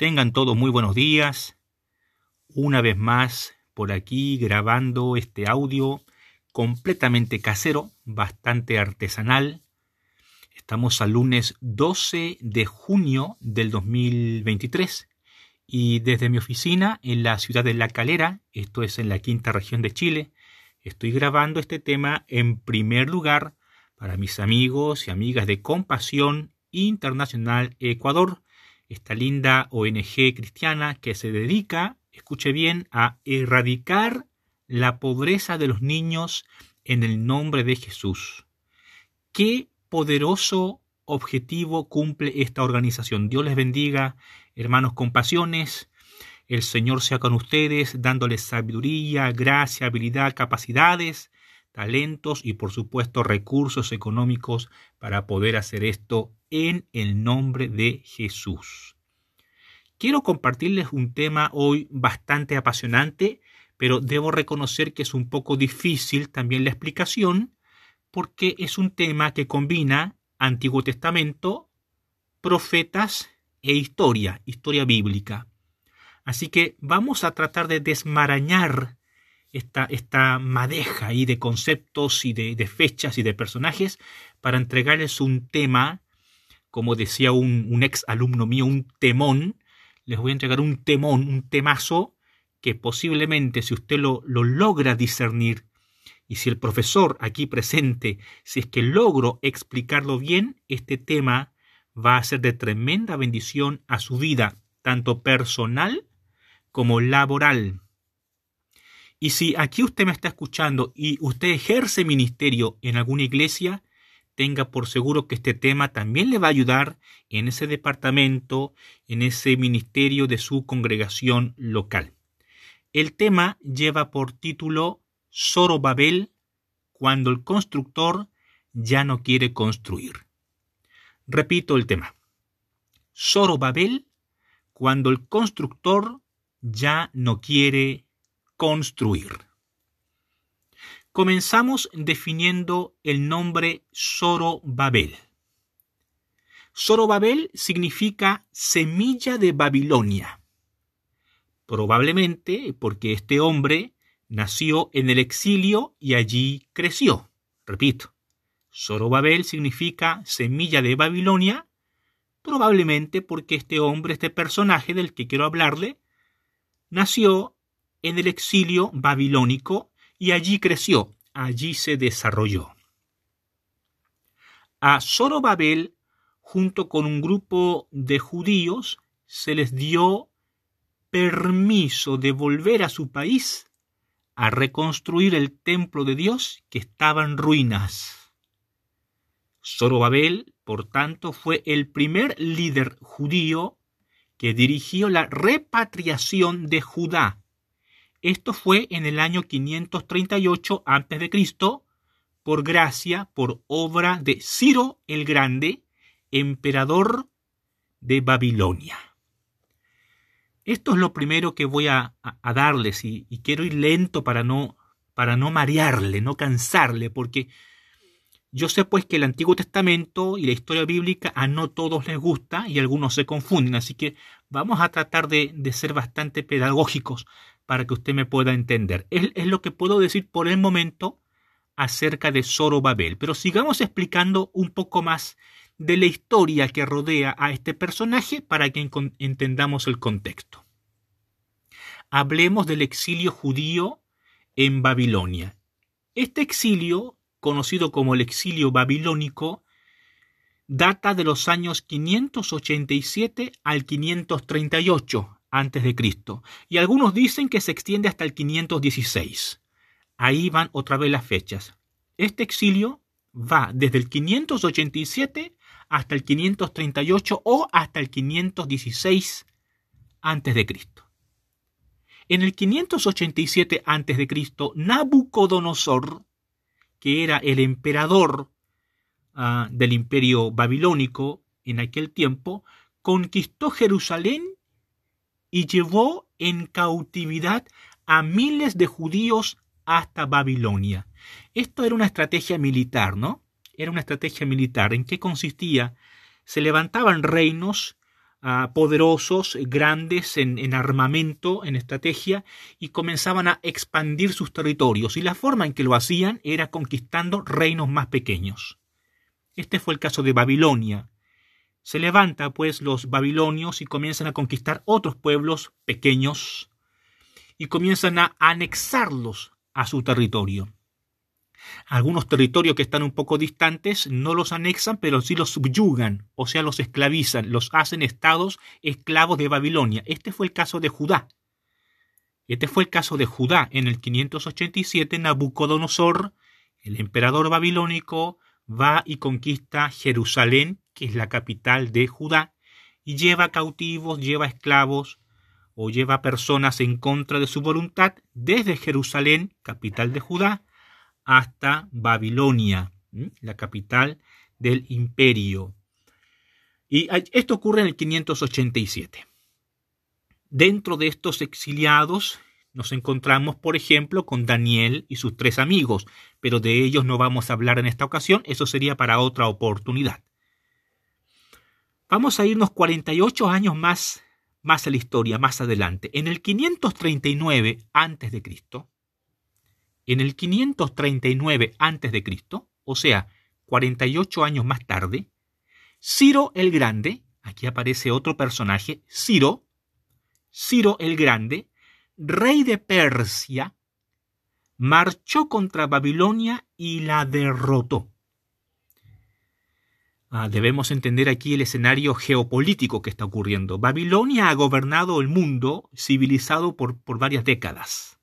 Tengan todos muy buenos días. Una vez más por aquí grabando este audio completamente casero, bastante artesanal. Estamos al lunes 12 de junio del 2023 y desde mi oficina en la ciudad de La Calera, esto es en la quinta región de Chile, estoy grabando este tema en primer lugar para mis amigos y amigas de Compasión Internacional Ecuador, esta linda ONG cristiana que se dedica, escuche bien, a erradicar la pobreza de los niños en el nombre de Jesús. Qué poderoso objetivo cumple esta organización. Dios les bendiga, hermanos con pasiones. El Señor sea con ustedes, dándoles sabiduría, gracia, habilidad, capacidades, talentos y por supuesto recursos económicos para poder hacer esto en el nombre de Jesús. Quiero compartirles un tema hoy bastante apasionante, pero debo reconocer que es un poco difícil también la explicación, porque es un tema que combina Antiguo Testamento, profetas e historia, historia bíblica. Así que vamos a tratar de desmarañar esta, esta madeja ahí de conceptos y de, fechas y de personajes para entregarles un tema como decía un, ex alumno mío, un temón, les voy a entregar un temón, un temazo, que posiblemente si usted lo, lo logra discernir, y si el profesor aquí presente, si es que logro explicarlo bien, este tema va a ser de tremenda bendición a su vida, tanto personal como laboral. Y si aquí usted me está escuchando y usted ejerce ministerio en alguna iglesia, tenga por seguro que este tema también le va a ayudar en ese departamento, en ese ministerio de su congregación local. El tema lleva por título Babel cuando el constructor ya no quiere construir. Repito el tema. Babel cuando el constructor ya no quiere construir. Comenzamos definiendo el nombre Zorobabel. Zorobabel significa semilla de Babilonia. Probablemente porque este hombre nació en el exilio y allí creció. Repito, Zorobabel significa semilla de Babilonia, probablemente porque este hombre, este personaje del que quiero hablarle, nació en el exilio babilónico y allí creció, allí se desarrolló. A Zorobabel, junto con un grupo de judíos, se les dio permiso de volver a su país a reconstruir el templo de Dios que estaba en ruinas. Zorobabel, por tanto, fue el primer líder judío que dirigió la repatriación de Judá esto fue en el año 538 a.C., por gracia, por obra de Ciro el Grande, emperador de Babilonia. Esto es lo primero que voy a, darles y, y, quiero ir lento para no, para no marearle, no cansarle, porque yo sé pues que el Antiguo Testamento y la historia bíblica a no todos les gusta y algunos se confunden, así que vamos a tratar de, de ser bastante pedagógicos para que usted me pueda entender. Es, es lo que puedo decir por el momento acerca de Zorobabel. Pero sigamos explicando un poco más de la historia que rodea a este personaje para que entendamos el contexto. Hablemos del exilio judío en Babilonia. Este exilio, conocido como el exilio babilónico, data de los años 587 al 538 antes de Cristo, y algunos dicen que se extiende hasta el 516. Ahí van otra vez las fechas. Este exilio va desde el 587 hasta el 538 o hasta el 516 antes de Cristo. En el 587 antes de Cristo, Nabucodonosor, que era el emperador ah, del imperio babilónico en aquel tiempo, conquistó Jerusalén y llevó en cautividad a miles de judíos hasta Babilonia. Esto era una estrategia militar, ¿no? Era una estrategia militar. ¿En qué consistía? Se levantaban reinos ah, poderosos, grandes en, en, armamento, en estrategia, y comenzaban a expandir sus territorios. Y la forma en que lo hacían era conquistando reinos más pequeños. Este fue el caso de Babilonia. Se levanta pues los babilonios y comienzan a conquistar otros pueblos pequeños y comienzan a anexarlos a su territorio. Algunos territorios que están un poco distantes no los anexan, pero sí los subyugan, o sea, los esclavizan, los hacen estados esclavos de Babilonia. Este fue el caso de Judá. Este fue el caso de Judá. En el 587 Nabucodonosor, el emperador babilónico, va y conquista Jerusalén, que es la capital de Judá, y lleva cautivos, lleva esclavos o lleva personas en contra de su voluntad desde Jerusalén, capital de Judá, hasta Babilonia, la capital del imperio. Y esto ocurre en el 587. Dentro de estos exiliados nos encontramos, por ejemplo, con Daniel y sus tres amigos, pero de ellos no vamos a hablar en esta ocasión, eso sería para otra oportunidad. Vamos a irnos 48 años más, más a la historia, más adelante. En el 539 a.C., en el 539 a.C., o sea, 48 años más tarde, Ciro el Grande, aquí aparece otro personaje, Ciro, Ciro el Grande, rey de Persia, marchó contra Babilonia y la derrotó. Ah, debemos entender aquí el escenario geopolítico que está ocurriendo. Babilonia ha gobernado el mundo civilizado por, varias décadas.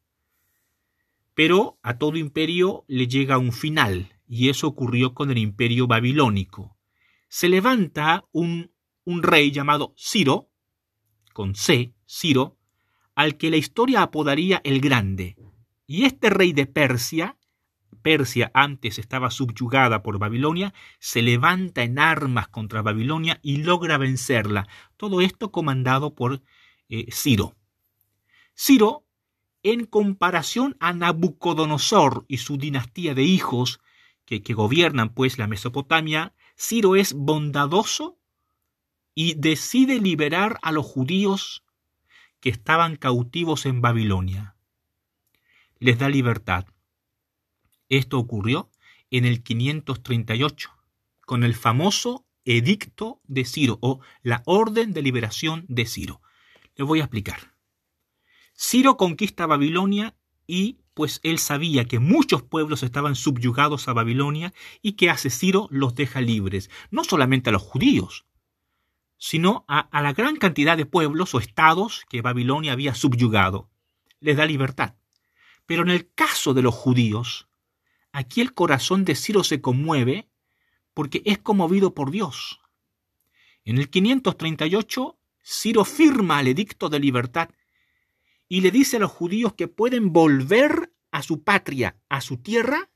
Pero a todo imperio le llega un final, y eso ocurrió con el imperio babilónico. Se levanta un rey llamado Ciro, con C, Ciro, al que la historia apodaría el Grande. Y este rey de Persia, Persia antes estaba subyugada por Babilonia, se levanta en armas contra Babilonia y logra vencerla. Todo esto comandado por eh, Ciro. Ciro en comparación a Nabucodonosor y su dinastía de hijos que, que gobiernan pues la Mesopotamia, Ciro es bondadoso y decide liberar a los judíos que estaban cautivos en Babilonia. Les da libertad. Esto ocurrió en el 538, con el famoso Edicto de Ciro o la Orden de Liberación de Ciro. Les voy a explicar. Ciro conquista Babilonia y pues él sabía que muchos pueblos estaban subyugados a Babilonia y que hace Ciro los deja libres, no solamente a los judíos, sino a, la gran cantidad de pueblos o estados que Babilonia había subyugado. Les da libertad. Pero en el caso de los judíos, aquí el corazón de Ciro se conmueve porque es conmovido por Dios. En el 538, Ciro firma el edicto de libertad y le dice a los judíos que pueden volver a su patria, a su tierra,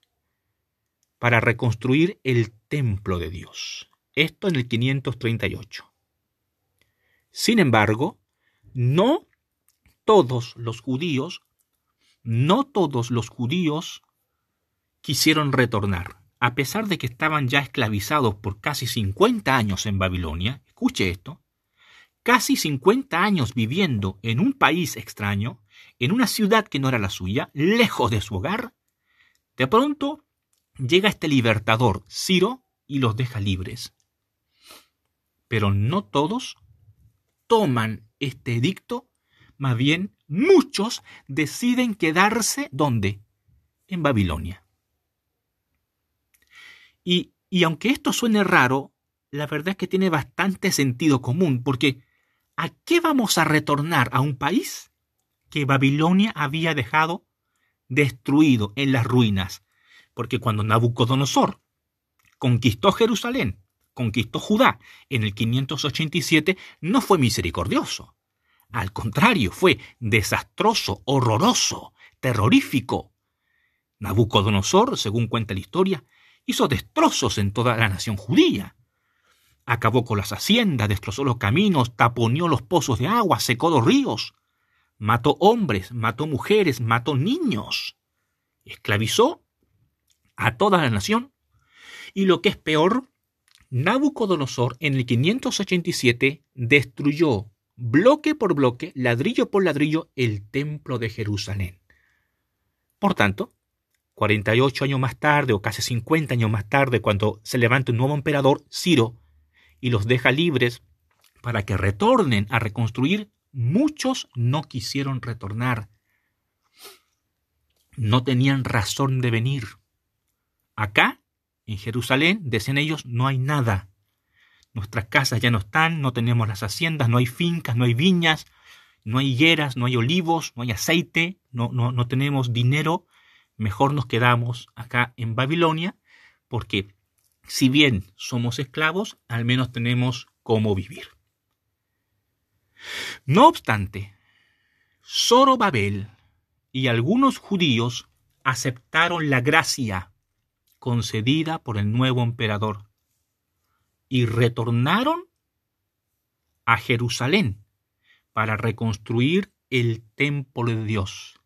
para reconstruir el templo de Dios. Esto en el 538. Sin embargo, no todos los judíos, no todos los judíos quisieron retornar. A pesar de que estaban ya esclavizados por casi 50 años en Babilonia, escuche esto, casi 50 años viviendo en un país extraño, en una ciudad que no era la suya, lejos de su hogar, de pronto llega este libertador, Ciro, y los deja libres. Pero no todos toman este edicto, más bien muchos deciden quedarse ¿dónde? En Babilonia. Y, y aunque esto suene raro, la verdad es que tiene bastante sentido común, porque ¿A qué vamos a retornar? ¿A un país que Babilonia había dejado destruido en las ruinas? Porque cuando Nabucodonosor conquistó Jerusalén, conquistó Judá en el 587, no fue misericordioso. Al contrario, fue desastroso, horroroso, terrorífico. Nabucodonosor, según cuenta la historia, hizo destrozos en toda la nación judía acabó con las haciendas, destrozó los caminos, taponeó los pozos de agua, secó los ríos, mató hombres, mató mujeres, mató niños, esclavizó a toda la nación y lo que es peor, Nabucodonosor en el 587 destruyó bloque por bloque, ladrillo por ladrillo, el templo de Jerusalén. Por tanto, 48 años más tarde, o casi 50 años más tarde, cuando se levanta un nuevo emperador, Ciro, y los deja libres para que retornen a reconstruir, muchos no quisieron retornar. No tenían razón de venir. Acá, en Jerusalén, decían ellos, no hay nada. Nuestras casas ya no están, no tenemos las haciendas, no hay fincas, no hay viñas, no hay higueras, no hay olivos, no hay aceite, no, no, no tenemos dinero. Mejor nos quedamos acá en Babilonia porque si bien somos esclavos, al menos tenemos cómo vivir. No obstante, Zorobabel y algunos judíos aceptaron la gracia concedida por el nuevo emperador y retornaron a Jerusalén para reconstruir el templo de Dios.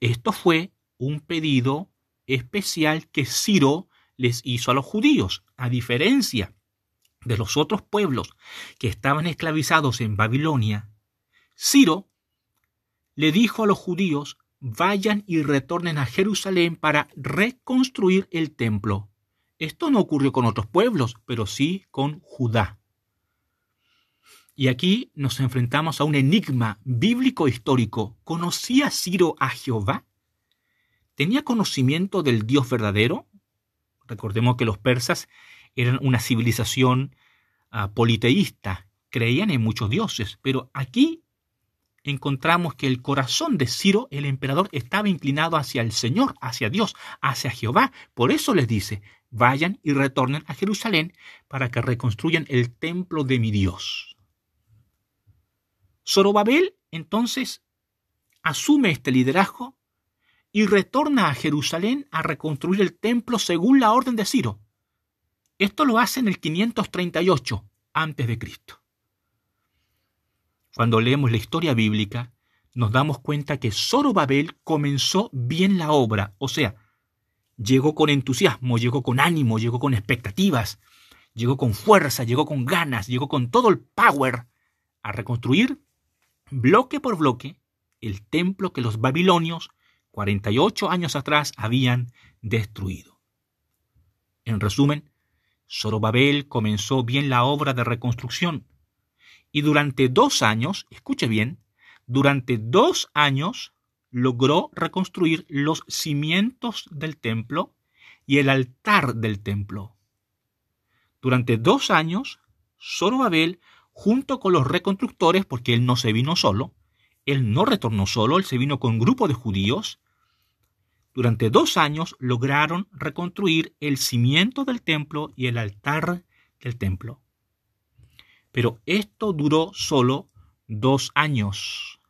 Esto fue un pedido especial que Ciro les hizo a los judíos, a diferencia de los otros pueblos que estaban esclavizados en Babilonia. Ciro le dijo a los judíos, vayan y retornen a Jerusalén para reconstruir el templo. Esto no ocurrió con otros pueblos, pero sí con Judá. Y aquí nos enfrentamos a un enigma bíblico histórico. ¿Conocía Ciro a Jehová? ¿Tenía conocimiento del Dios verdadero? Recordemos que los persas eran una civilización uh, politeísta, creían en muchos dioses, pero aquí encontramos que el corazón de Ciro, el emperador, estaba inclinado hacia el Señor, hacia Dios, hacia Jehová. Por eso les dice, vayan y retornen a Jerusalén para que reconstruyan el templo de mi Dios. Zorobabel entonces asume este liderazgo y retorna a Jerusalén a reconstruir el templo según la orden de Ciro. Esto lo hace en el 538 antes de Cristo. Cuando leemos la historia bíblica, nos damos cuenta que Zorobabel comenzó bien la obra, o sea, llegó con entusiasmo, llegó con ánimo, llegó con expectativas, llegó con fuerza, llegó con ganas, llegó con todo el power a reconstruir bloque por bloque el templo que los babilonios 48 años atrás habían destruido. En resumen, Zorobabel comenzó bien la obra de reconstrucción y durante dos años, escuche bien, durante dos años logró reconstruir los cimientos del templo y el altar del templo. Durante dos años, Zorobabel, junto con los reconstructores, porque él no se vino solo, él no retornó solo, él se vino con un grupo de judíos, durante dos años lograron reconstruir el cimiento del templo y el altar del templo. Pero esto duró solo dos años.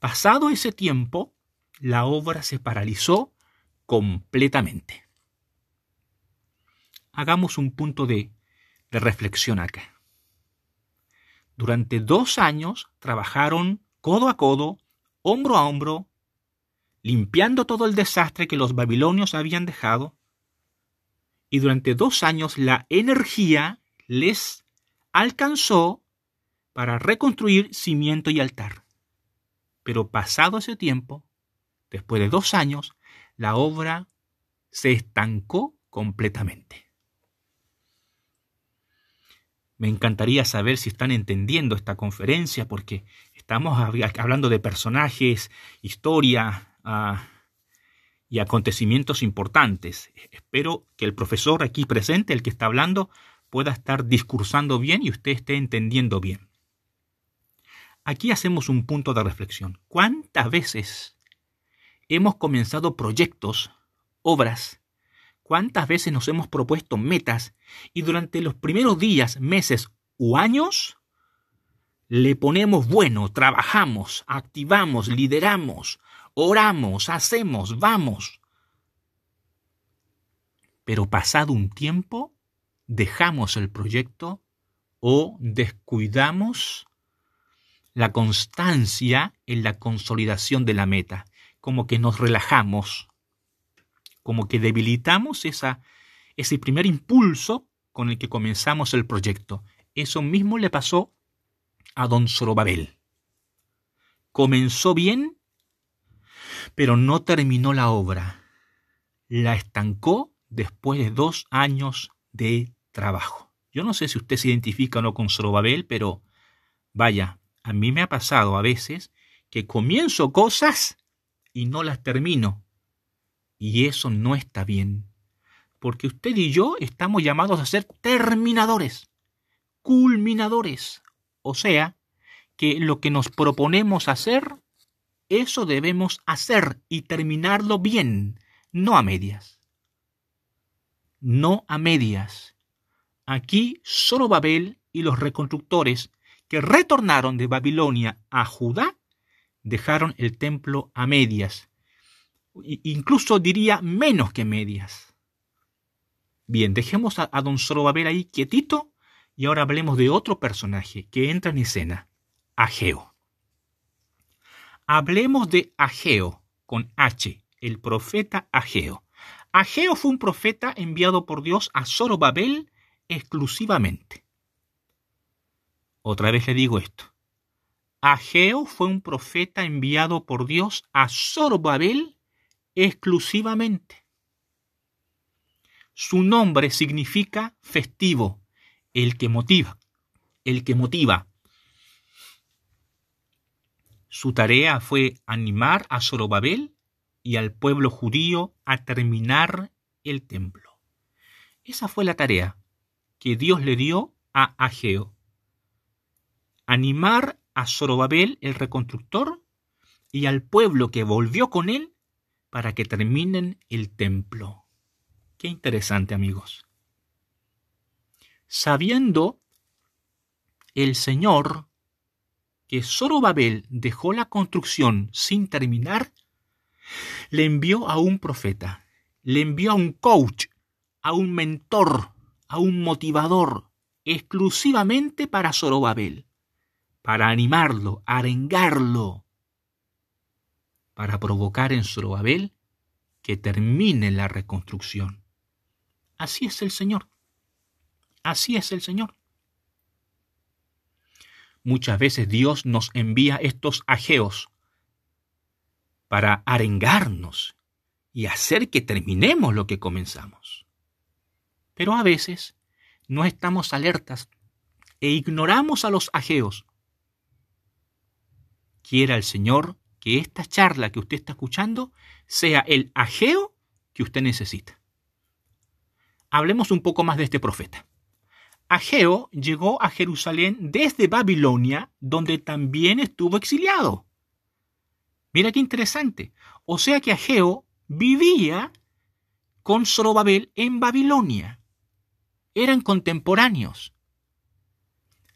Pasado ese tiempo, la obra se paralizó completamente. Hagamos un punto de, de reflexión acá. Durante dos años trabajaron codo a codo, hombro a hombro, limpiando todo el desastre que los babilonios habían dejado, y durante dos años la energía les alcanzó para reconstruir cimiento y altar. Pero pasado ese tiempo, después de dos años, la obra se estancó completamente. Me encantaría saber si están entendiendo esta conferencia porque estamos hablando de personajes, historia ah, y acontecimientos importantes. Espero que el profesor aquí presente, el que está hablando, pueda estar discursando bien y usted esté entendiendo bien. Aquí hacemos un punto de reflexión. ¿Cuántas veces hemos comenzado proyectos, obras? ¿Cuántas veces nos hemos propuesto metas y durante los primeros días, meses o años le ponemos bueno, trabajamos, activamos, lideramos, oramos, hacemos, vamos? Pero pasado un tiempo, dejamos el proyecto o descuidamos la constancia en la consolidación de la meta, como que nos relajamos, como que debilitamos esa, ese primer impulso con el que comenzamos el proyecto. Eso mismo le pasó a don Zorobabel. Comenzó bien, pero no terminó la obra. La estancó después de dos años de trabajo. Yo no sé si usted se identifica o no con Zorobabel, pero vaya, a mí me ha pasado a veces que comienzo cosas y no las termino. Y eso no está bien. Porque usted y yo estamos llamados a ser terminadores, culminadores. O sea, que lo que nos proponemos hacer, eso debemos hacer y terminarlo bien, no a medias. No a medias. Aquí solo Babel y los reconstructores que retornaron de Babilonia a Judá dejaron el templo a medias, incluso diría menos que medias. Bien, dejemos a, don Zorobabel ahí quietito y ahora hablemos de otro personaje que entra en escena, Ageo. Hablemos de Ageo con H, el profeta Ageo. Ageo fue un profeta enviado por Dios a Zorobabel exclusivamente. Otra vez le digo esto. Ageo fue un profeta enviado por Dios a Zorobabel exclusivamente. Su nombre significa festivo, el que motiva, el que motiva. Su tarea fue animar a Zorobabel y al pueblo judío a terminar el templo. Esa fue la tarea que Dios le dio a Ageo. Animar a Zorobabel el reconstructor y al pueblo que volvió con él para que terminen el templo. Qué interesante amigos. Sabiendo el Señor que Zorobabel dejó la construcción sin terminar, le envió a un profeta, le envió a un coach, a un mentor, a un motivador, exclusivamente para Zorobabel para animarlo, arengarlo, para provocar en Zorobabel que termine la reconstrucción. Así es el Señor. Así es el Señor. Muchas veces Dios nos envía estos ajeos para arengarnos y hacer que terminemos lo que comenzamos. Pero a veces no estamos alertas e ignoramos a los ajeos quiera el Señor que esta charla que usted está escuchando sea el ajeo que usted necesita. Hablemos un poco más de este profeta. Ageo llegó a Jerusalén desde Babilonia, donde también estuvo exiliado. Mira qué interesante. O sea que Ageo vivía con Zorobabel en Babilonia. Eran contemporáneos.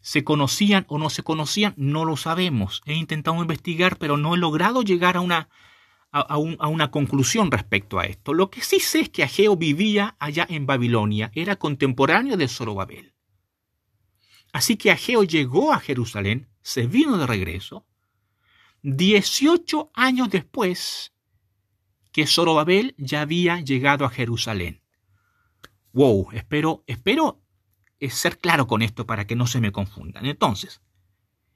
¿Se conocían o no se conocían? No lo sabemos. He intentado investigar, pero no he logrado llegar a una, a, una conclusión respecto a esto. Lo que sí sé es que Ageo vivía allá en Babilonia, era contemporáneo de Zorobabel. Así que Ageo llegó a Jerusalén, se vino de regreso, 18 años después que Zorobabel ya había llegado a Jerusalén. Wow, espero, espero es ser claro con esto para que no se me confundan. Entonces,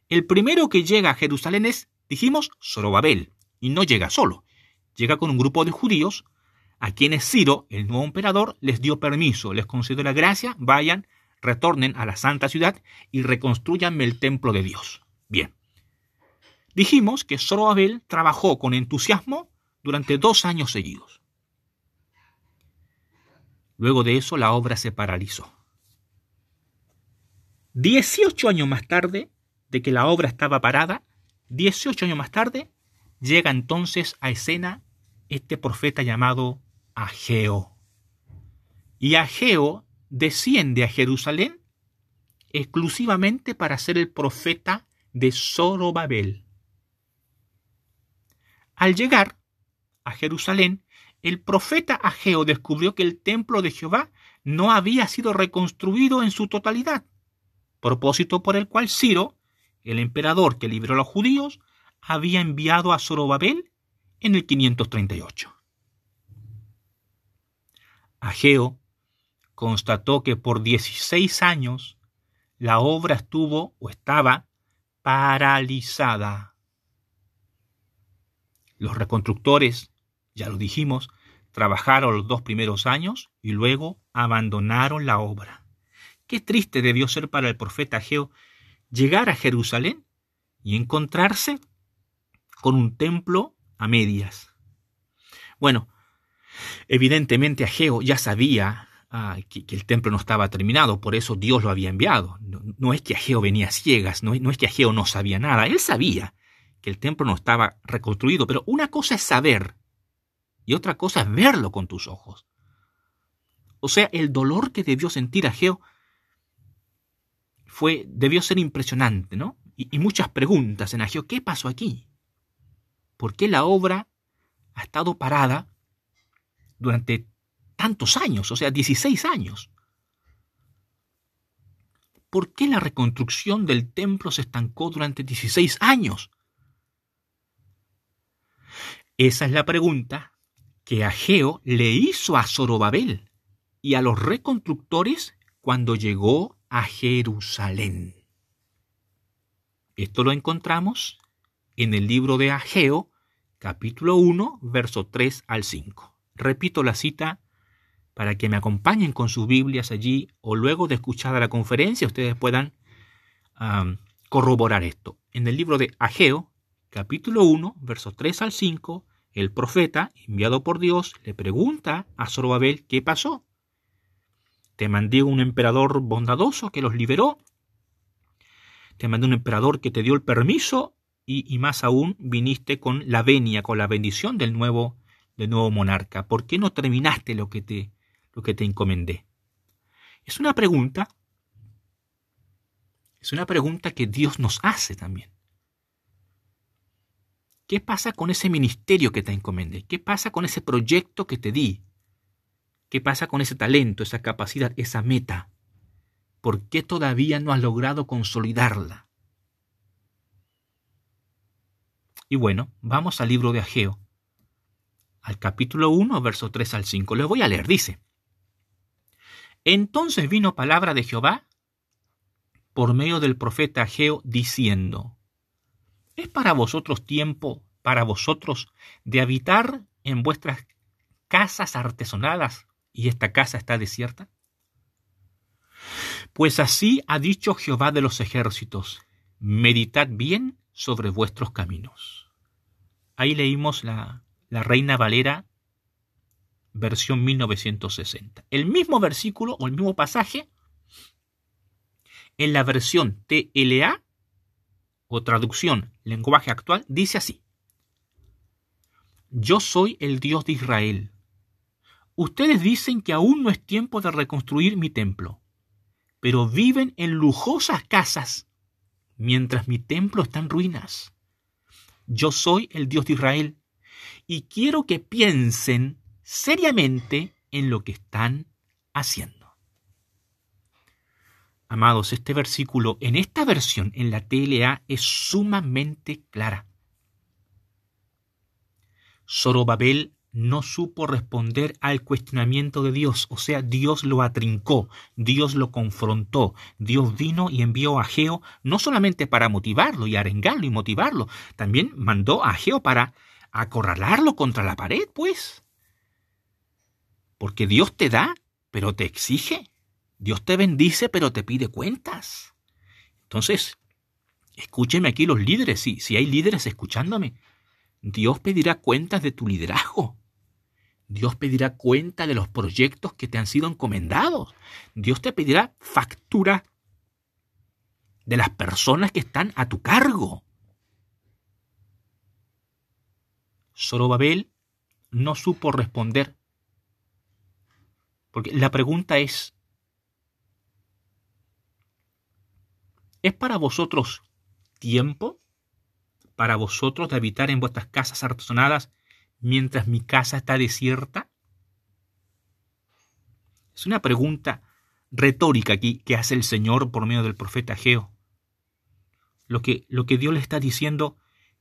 el primero que llega a Jerusalén es, dijimos, Zorobabel, y no llega solo. Llega con un grupo de judíos a quienes Ciro, el nuevo emperador, les dio permiso, les concedió la gracia, vayan, retornen a la santa ciudad y reconstruyanme el templo de Dios. Bien. Dijimos que Zorobabel trabajó con entusiasmo durante dos años seguidos. Luego de eso la obra se paralizó. 18 años más tarde de que la obra estaba parada, 18 años más tarde, llega entonces a escena este profeta llamado Ageo. Y Ageo desciende a Jerusalén exclusivamente para ser el profeta de Zorobabel. Al llegar a Jerusalén, el profeta Ageo descubrió que el templo de Jehová no había sido reconstruido en su totalidad propósito por el cual Ciro, el emperador que libró a los judíos, había enviado a Zorobabel en el 538. Ageo constató que por 16 años la obra estuvo o estaba paralizada. Los reconstructores, ya lo dijimos, trabajaron los dos primeros años y luego abandonaron la obra. Qué triste debió ser para el profeta Ageo llegar a Jerusalén y encontrarse con un templo a medias. Bueno, evidentemente Ageo ya sabía ah, que, el templo no estaba terminado, por eso Dios lo había enviado. No, es que Ageo venía ciegas, no, no es que Ageo no sabía nada, él sabía que el templo no estaba reconstruido, pero una cosa es saber y otra cosa es verlo con tus ojos. O sea, el dolor que debió sentir Ageo fue, debió ser impresionante, ¿no? Y, muchas preguntas en Ageo, ¿qué pasó aquí? ¿Por qué la obra ha estado parada durante tantos años, o sea, 16 años? ¿Por qué la reconstrucción del templo se estancó durante 16 años? Esa es la pregunta que Ageo le hizo a Zorobabel y a los reconstructores cuando llegó a Jerusalén. Esto lo encontramos en el libro de Ageo, capítulo 1, verso 3 al 5. Repito la cita para que me acompañen con sus Biblias allí o luego de escuchar la conferencia ustedes puedan corroborar esto. En el libro de Ageo, capítulo 1, verso 3 al 5, el profeta, enviado por Dios, le pregunta a Zorobabel qué pasó. Te mandé un emperador bondadoso que los liberó. Te mandé un emperador que te dio el permiso y, más aún viniste con la venia, con la bendición del nuevo, del nuevo monarca. ¿Por qué no terminaste lo que te, lo que te encomendé? Es una pregunta. Es una pregunta que Dios nos hace también. ¿Qué pasa con ese ministerio que te encomendé? ¿Qué pasa con ese proyecto que te di? ¿Qué pasa con ese talento, esa capacidad, esa meta? ¿Por qué todavía no has logrado consolidarla? Y bueno, vamos al libro de Ageo, al capítulo 1, verso 3 al 5. Les voy a leer, dice. Entonces vino palabra de Jehová por medio del profeta Ageo diciendo, ¿es para vosotros tiempo, para vosotros, de habitar en vuestras casas artesonadas y esta casa está desierta? Pues así ha dicho Jehová de los ejércitos, meditad bien sobre vuestros caminos. Ahí leímos la, la Reina Valera, versión 1960. El mismo versículo o el mismo pasaje en la versión TLA o traducción lenguaje actual dice así. Yo soy el Dios de Israel, Ustedes dicen que aún no es tiempo de reconstruir mi templo, pero viven en lujosas casas mientras mi templo está en ruinas. Yo soy el Dios de Israel y quiero que piensen seriamente en lo que están haciendo. Amados, este versículo en esta versión, en la TLA, es sumamente clara. Zorobabel no supo responder al cuestionamiento de Dios, o sea, Dios lo atrincó, Dios lo confrontó, Dios vino y envió a Geo no solamente para motivarlo y arengarlo y motivarlo, también mandó a Geo para acorralarlo contra la pared, pues. Porque Dios te da, pero te exige. Dios te bendice, pero te pide cuentas. Entonces, escúcheme aquí los líderes, si, si hay líderes escuchándome. Dios pedirá cuentas de tu liderazgo. Dios pedirá cuenta de los proyectos que te han sido encomendados. Dios te pedirá factura de las personas que están a tu cargo. Zorobabel no supo responder. Porque la pregunta es, ¿es para vosotros tiempo para vosotros de habitar en vuestras casas artesonadas mientras mi casa está desierta? Es una pregunta retórica aquí que hace el Señor por medio del profeta Geo. Lo que, lo que Dios le está diciendo,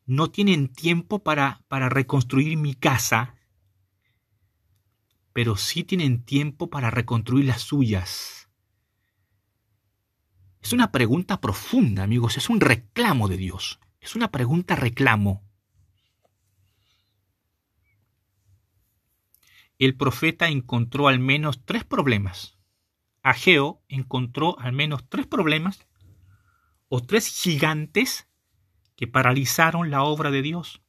no tienen tiempo para, para reconstruir mi casa pero sí tienen tiempo para reconstruir las suyas. Es una pregunta profunda, amigos, es un reclamo de Dios. Es una pregunta reclamo. El profeta encontró al menos tres problemas. Ageo encontró al menos tres problemas o tres gigantes que paralizaron la obra de Dios.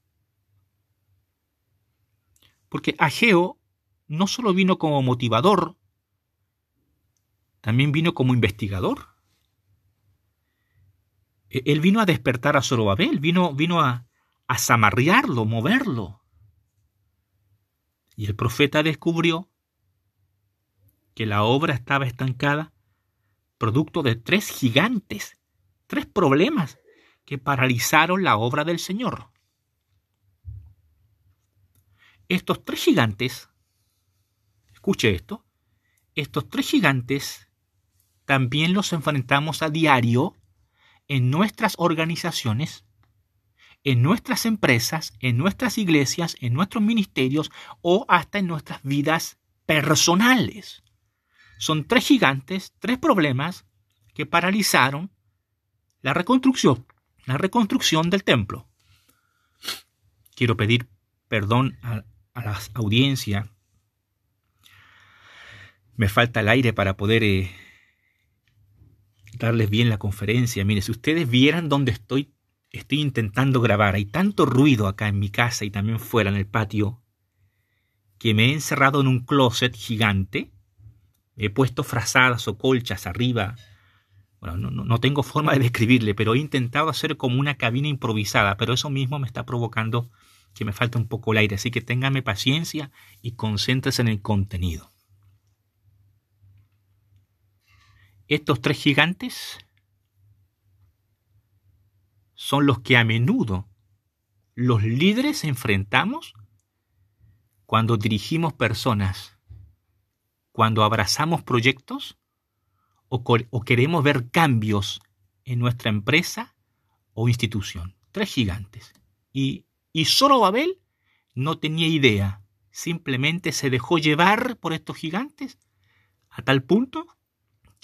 Porque Ageo no solo vino como motivador, también vino como investigador. E-, él vino a despertar a Zorobabel, vino, vino a, a moverlo. Y el profeta descubrió que la obra estaba estancada, producto de tres gigantes, tres problemas que paralizaron la obra del Señor. Estos tres gigantes, escuche esto, estos tres gigantes también los enfrentamos a diario en nuestras organizaciones, en nuestras empresas, en nuestras iglesias, en nuestros ministerios o hasta en nuestras vidas personales. Son tres gigantes, tres problemas que paralizaron la reconstrucción la reconstrucción del templo. Quiero pedir perdón a, la audiencia. Me falta el aire para poder eh, darles bien la conferencia. Mire, si ustedes vieran dónde estoy, estoy intentando grabar. Hay tanto ruido acá en mi casa y también fuera en el patio que me he encerrado en un closet gigante. He puesto frazadas o colchas arriba no, tengo forma de describirle, pero he intentado hacer como una cabina improvisada, pero eso mismo me está provocando que me falte un poco el aire, así que téngame paciencia y concéntrese en el contenido. Estos tres gigantes son los que a menudo los líderes enfrentamos cuando dirigimos personas, cuando abrazamos proyectos o, queremos ver cambios en nuestra empresa o institución. Tres gigantes. Y, y solo Babel no tenía idea. Simplemente se dejó llevar por estos gigantes a tal punto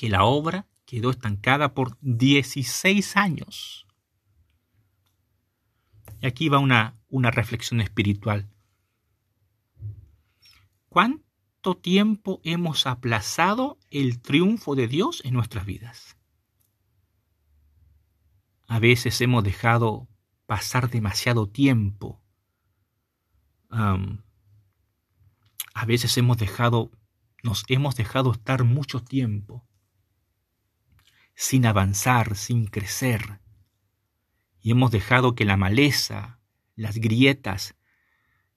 que la obra quedó estancada por 16 años. Y aquí va una, una reflexión espiritual. ¿Cuánto tiempo hemos aplazado el triunfo de Dios en nuestras vidas? A veces hemos dejado pasar demasiado tiempo. a veces hemos dejado, nos hemos dejado estar mucho tiempo sin avanzar, sin crecer. Y hemos dejado que la maleza, las grietas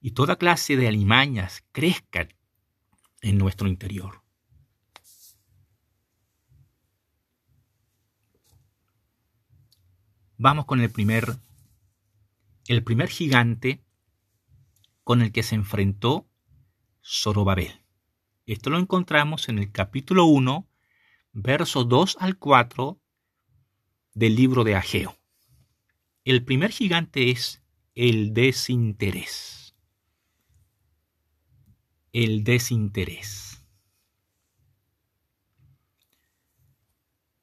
y toda clase de alimañas crezcan en nuestro interior. Vamos con el primer el primer gigante con el que se enfrentó Zorobabel. Esto lo encontramos en el capítulo 1, verso 2 al 4 del libro de Ageo. El primer gigante es el desinterés el desinterés.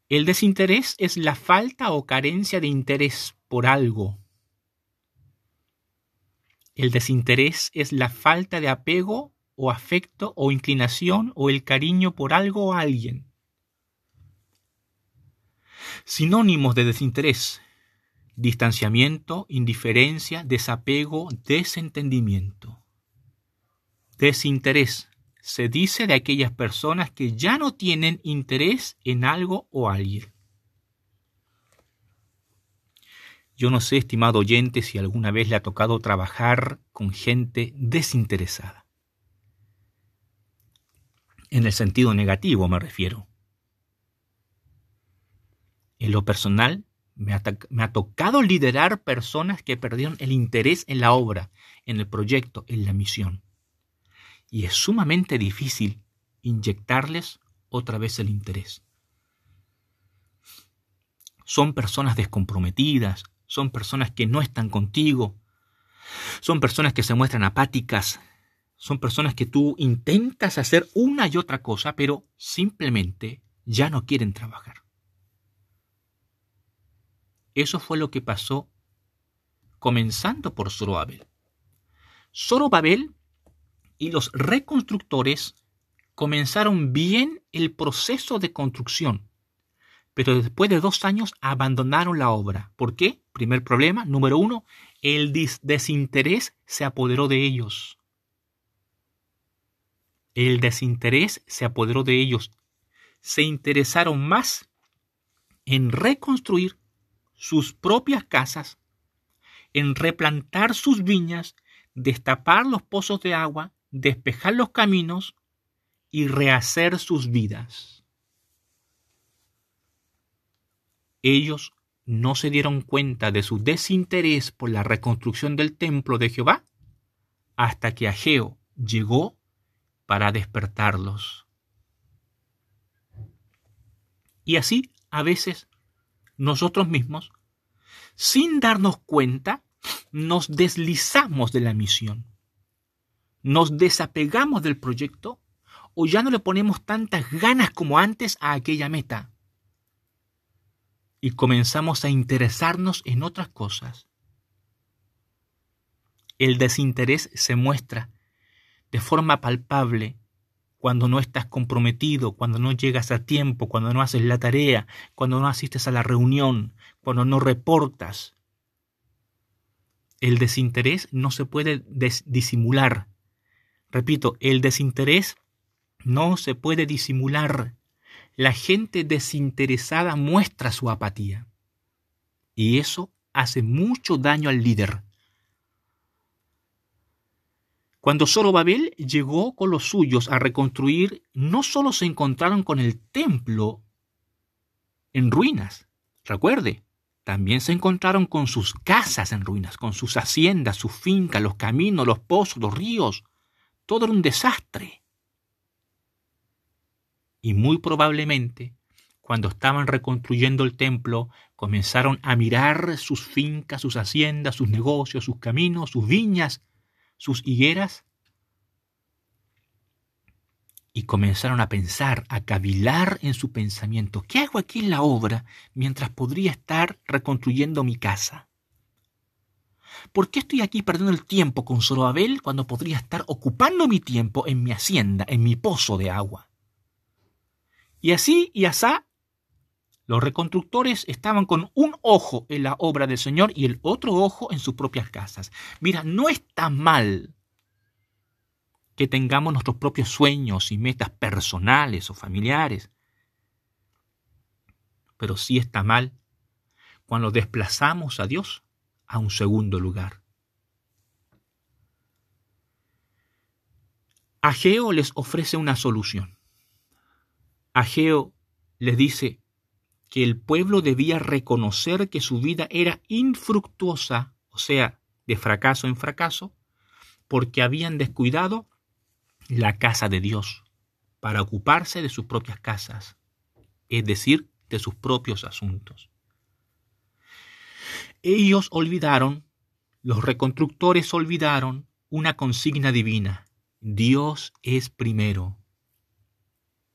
El desinterés es la falta o carencia de interés por algo. El desinterés es la falta de apego o afecto o inclinación o el cariño por algo o alguien. Sinónimos de desinterés. Distanciamiento, indiferencia, desapego, desentendimiento. Desinterés. Se dice de aquellas personas que ya no tienen interés en algo o alguien. Yo no sé, estimado oyente, si alguna vez le ha tocado trabajar con gente desinteresada. En el sentido negativo me refiero. En lo personal, me ha, tocado liderar personas que perdieron el interés en la obra, en el proyecto, en la misión y es sumamente difícil inyectarles otra vez el interés. Son personas descomprometidas, son personas que no están contigo, son personas que se muestran apáticas, son personas que tú intentas hacer una y otra cosa, pero simplemente ya no quieren trabajar. Eso fue lo que pasó comenzando por Zorobabel. Zorobabel y los reconstructores comenzaron bien el proceso de construcción, pero después de dos años abandonaron la obra. ¿Por qué? Primer problema, número uno, el desinterés se apoderó de ellos. El desinterés se apoderó de ellos. Se interesaron más en reconstruir sus propias casas, en replantar sus viñas, destapar los pozos de agua, despejar los caminos y rehacer sus vidas. Ellos no se dieron cuenta de su desinterés por la reconstrucción del templo de Jehová hasta que Ageo llegó para despertarlos. Y así, a veces, nosotros mismos, sin darnos cuenta, nos deslizamos de la misión. Nos desapegamos del proyecto o ya no le ponemos tantas ganas como antes a aquella meta. Y comenzamos a interesarnos en otras cosas. El desinterés se muestra de forma palpable cuando no estás comprometido, cuando no llegas a tiempo, cuando no haces la tarea, cuando no asistes a la reunión, cuando no reportas. El desinterés no se puede disimular. Repito, el desinterés no se puede disimular. La gente desinteresada muestra su apatía. Y eso hace mucho daño al líder. Cuando Zorobabel llegó con los suyos a reconstruir, no solo se encontraron con el templo en ruinas, recuerde, también se encontraron con sus casas en ruinas, con sus haciendas, sus fincas, los caminos, los pozos, los ríos. Todo era un desastre. Y muy probablemente, cuando estaban reconstruyendo el templo, comenzaron a mirar sus fincas, sus haciendas, sus negocios, sus caminos, sus viñas, sus higueras, y comenzaron a pensar, a cavilar en su pensamiento, ¿qué hago aquí en la obra mientras podría estar reconstruyendo mi casa? ¿Por qué estoy aquí perdiendo el tiempo con Zorobabel cuando podría estar ocupando mi tiempo en mi hacienda, en mi pozo de agua? Y así y asá, los reconstructores estaban con un ojo en la obra del Señor y el otro ojo en sus propias casas. Mira, no está mal que tengamos nuestros propios sueños y metas personales o familiares, pero sí está mal cuando desplazamos a Dios a un segundo lugar. Ageo les ofrece una solución. Ageo les dice que el pueblo debía reconocer que su vida era infructuosa, o sea, de fracaso en fracaso, porque habían descuidado la casa de Dios para ocuparse de sus propias casas, es decir, de sus propios asuntos. Ellos olvidaron, los reconstructores olvidaron una consigna divina. Dios es primero.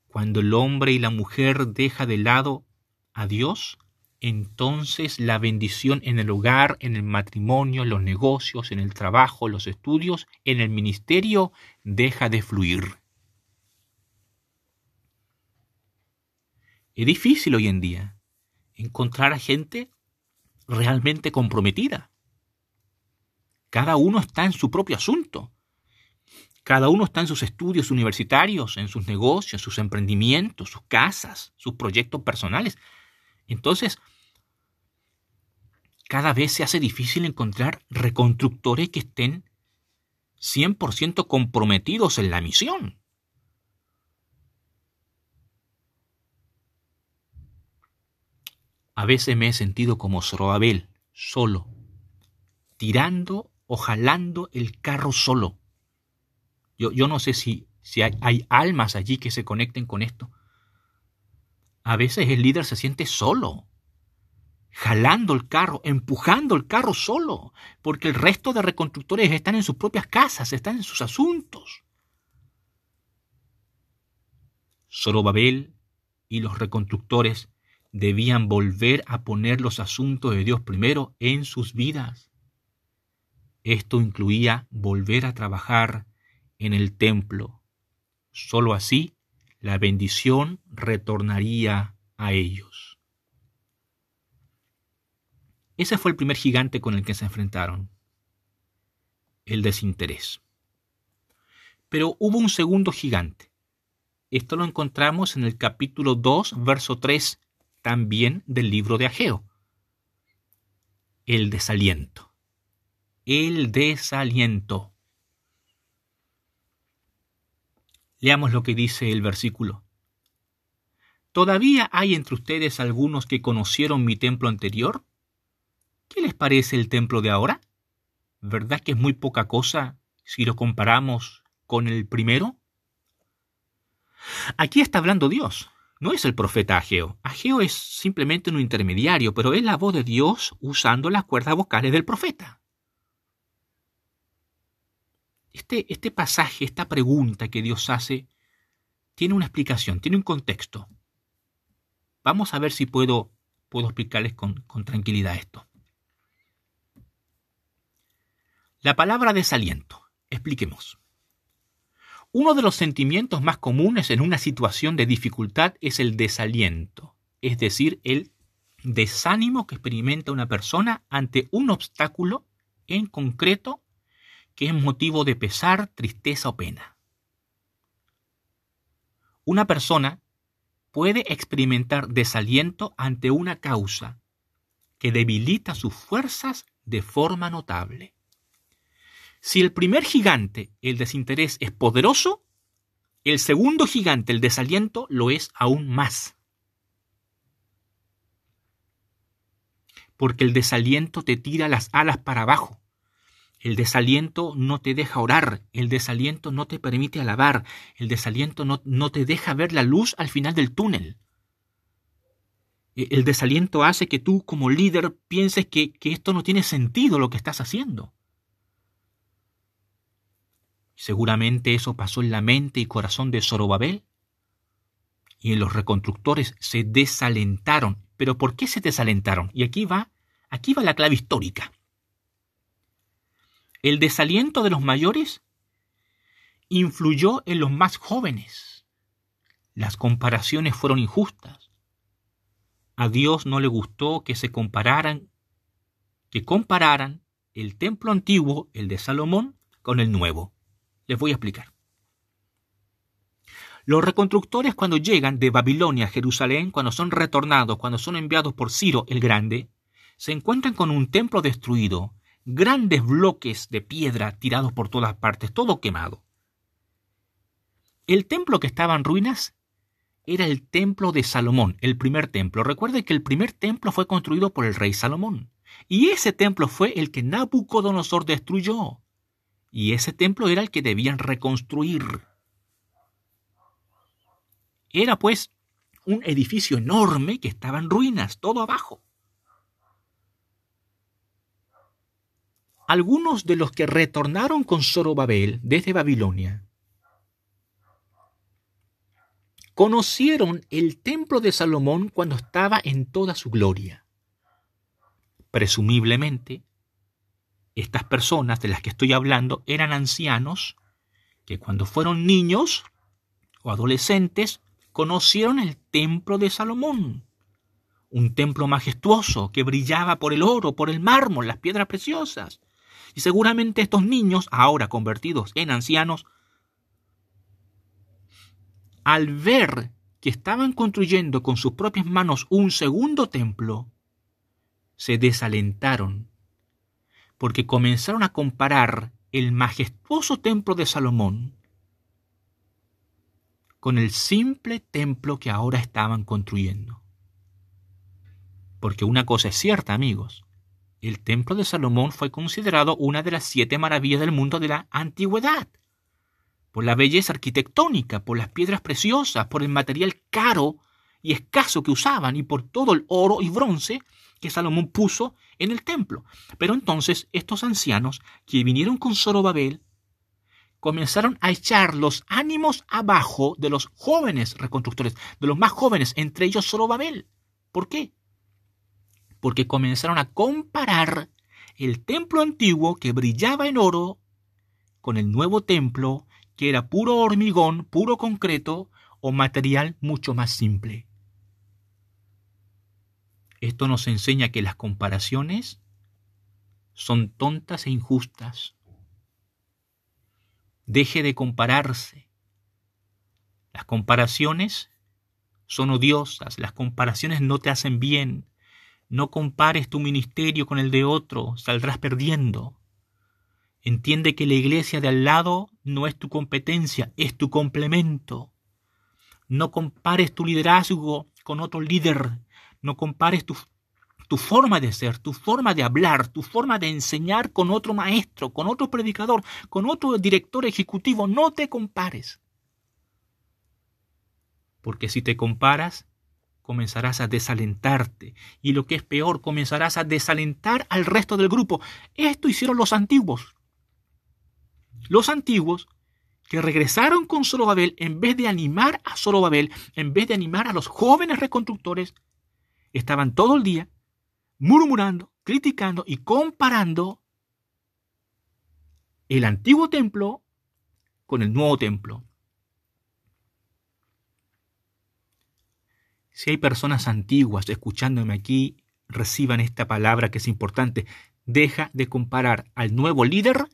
Cuando el hombre y la mujer deja de lado a Dios, entonces la bendición en el hogar, en el matrimonio, en los negocios, en el trabajo, los estudios, en el ministerio, deja de fluir. Es difícil hoy en día encontrar a gente realmente comprometida. Cada uno está en su propio asunto. Cada uno está en sus estudios universitarios, en sus negocios, sus emprendimientos, sus casas, sus proyectos personales. Entonces, cada vez se hace difícil encontrar reconstructores que estén 100% comprometidos en la misión. A veces me he sentido como Zorobabel, solo, tirando o jalando el carro solo. Yo, no sé si, si hay, hay almas allí que se conecten con esto. A veces el líder se siente solo. jalando el carro, empujando el carro solo, porque el resto de reconstructores están en sus propias casas, están en sus asuntos. Zorobabel y los reconstructores debían volver a poner los asuntos de Dios primero en sus vidas. Esto incluía volver a trabajar en el templo. Solo así la bendición retornaría a ellos. Ese fue el primer gigante con el que se enfrentaron, el desinterés. Pero hubo un segundo gigante. Esto lo encontramos en el capítulo 2, verso 3, también del libro de Ageo. El desaliento. El desaliento. Leamos lo que dice el versículo. ¿Todavía hay entre ustedes algunos que conocieron mi templo anterior? ¿Qué les parece el templo de ahora? ¿Verdad que es muy poca cosa si lo comparamos con el primero? Aquí está hablando Dios, no es el profeta Ageo. Ageo es simplemente un intermediario, pero es la voz de Dios usando las cuerdas vocales del profeta. Este, este pasaje, esta pregunta que Dios hace, tiene una explicación, tiene un contexto. Vamos a ver si puedo, puedo explicarles con, con tranquilidad esto. La palabra desaliento. Expliquemos. Uno de los sentimientos más comunes en una situación de dificultad es el desaliento, es decir, el desánimo que experimenta una persona ante un obstáculo en concreto que es motivo de pesar, tristeza o pena. Una persona puede experimentar desaliento ante una causa que debilita sus fuerzas de forma notable. Si el primer gigante, el desinterés, es poderoso, el segundo gigante, el desaliento, lo es aún más. Porque el desaliento te tira las alas para abajo. El desaliento no te deja orar, el desaliento no te permite alabar, el desaliento no, no, te deja ver la luz al final del túnel. E, el desaliento hace que tú como líder pienses que, que esto no tiene sentido lo que estás haciendo. Seguramente eso pasó en la mente y corazón de Zorobabel. Y en los reconstructores se desalentaron. ¿Pero por qué se desalentaron? Y aquí va, aquí va la clave histórica. El desaliento de los mayores influyó en los más jóvenes. Las comparaciones fueron injustas. A Dios no le gustó que se compararan, que compararan el templo antiguo, el de Salomón, con el nuevo. Les voy a explicar. Los reconstructores cuando llegan de Babilonia a Jerusalén, cuando son retornados, cuando son enviados por Ciro el Grande, se encuentran con un templo destruido, grandes bloques de piedra tirados por todas partes, todo quemado. El templo que estaba en ruinas era el templo de Salomón, el primer templo. Recuerde que el primer templo fue construido por el rey Salomón. Y ese templo fue el que Nabucodonosor destruyó y ese templo era el que debían reconstruir. Era pues un edificio enorme que estaba en ruinas, todo abajo. Algunos de los que retornaron con Zorobabel desde Babilonia conocieron el templo de Salomón cuando estaba en toda su gloria. Presumiblemente, estas personas de las que estoy hablando eran ancianos que cuando fueron niños o adolescentes conocieron el templo de Salomón, un templo majestuoso que brillaba por el oro, por el mármol, las piedras preciosas. Y seguramente estos niños, ahora convertidos en ancianos, al ver que estaban construyendo con sus propias manos un segundo templo, se desalentaron porque comenzaron a comparar el majestuoso templo de Salomón con el simple templo que ahora estaban construyendo. Porque una cosa es cierta, amigos, el templo de Salomón fue considerado una de las siete maravillas del mundo de la antigüedad, por la belleza arquitectónica, por las piedras preciosas, por el material caro y escaso que usaban y por todo el oro y bronce que Salomón puso en el templo. Pero entonces estos ancianos que vinieron con Zorobabel comenzaron a echar los ánimos abajo de los jóvenes reconstructores, de los más jóvenes, entre ellos Zorobabel. ¿Por qué? Porque comenzaron a comparar el templo antiguo que brillaba en oro con el nuevo templo que era puro hormigón, puro concreto o material mucho más simple. Esto nos enseña que las comparaciones son tontas e injustas. Deje de compararse. Las comparaciones son odiosas, las comparaciones no te hacen bien. No compares tu ministerio con el de otro, saldrás perdiendo. Entiende que la iglesia de al lado no es tu competencia, es tu complemento. No compares tu liderazgo con otro líder. No compares tu, forma de ser, tu forma de hablar, tu forma de enseñar con otro maestro, con otro predicador, con otro director ejecutivo. No te compares. Porque si te comparas, comenzarás a desalentarte. Y lo que es peor, comenzarás a desalentar al resto del grupo. Esto hicieron los antiguos. Los antiguos que regresaron con Zorobabel, en vez de animar a Zorobabel, en vez de animar a los jóvenes reconstructores, estaban todo el día murmurando, criticando y comparando el antiguo templo con el nuevo templo. Si hay personas antiguas escuchándome aquí, reciban esta palabra que es importante. Deja de comparar al nuevo líder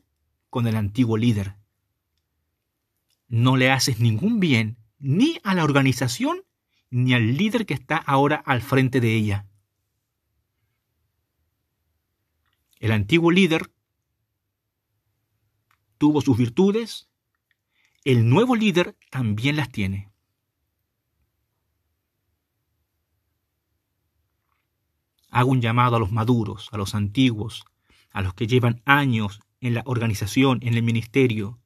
con el antiguo líder no le haces ningún bien ni a la organización ni al líder que está ahora al frente de ella. El antiguo líder tuvo sus virtudes, el nuevo líder también las tiene. Hago un llamado a los maduros, a los antiguos, a los que llevan años en la organización, en el ministerio,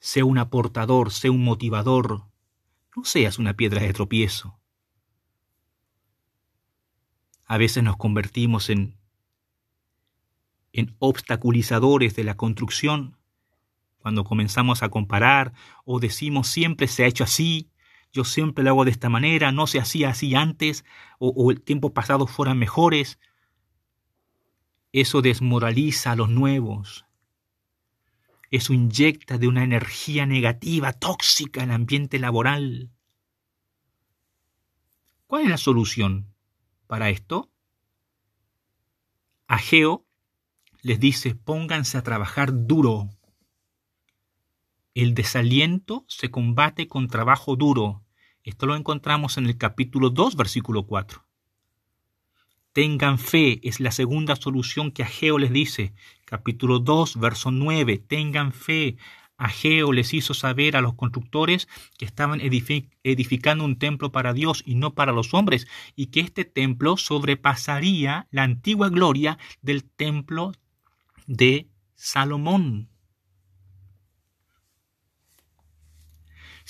Sé un aportador, sé un motivador. No seas una piedra de tropiezo. A veces nos convertimos en, en obstaculizadores de la construcción cuando comenzamos a comparar o decimos siempre se ha hecho así, yo siempre lo hago de esta manera, no se hacía así antes o, el tiempo pasado fueran mejores. Eso desmoraliza a los nuevos, eso inyecta de una energía negativa, tóxica el ambiente laboral. ¿Cuál es la solución para esto? Ageo les dice, pónganse a trabajar duro. El desaliento se combate con trabajo duro. Esto lo encontramos en el capítulo 2, versículo 4. Tengan fe es la segunda solución que Ageo les dice. Capítulo 2, verso 9. Tengan fe. Ageo les hizo saber a los constructores que estaban edificando un templo para Dios y no para los hombres, y que este templo sobrepasaría la antigua gloria del templo de Salomón.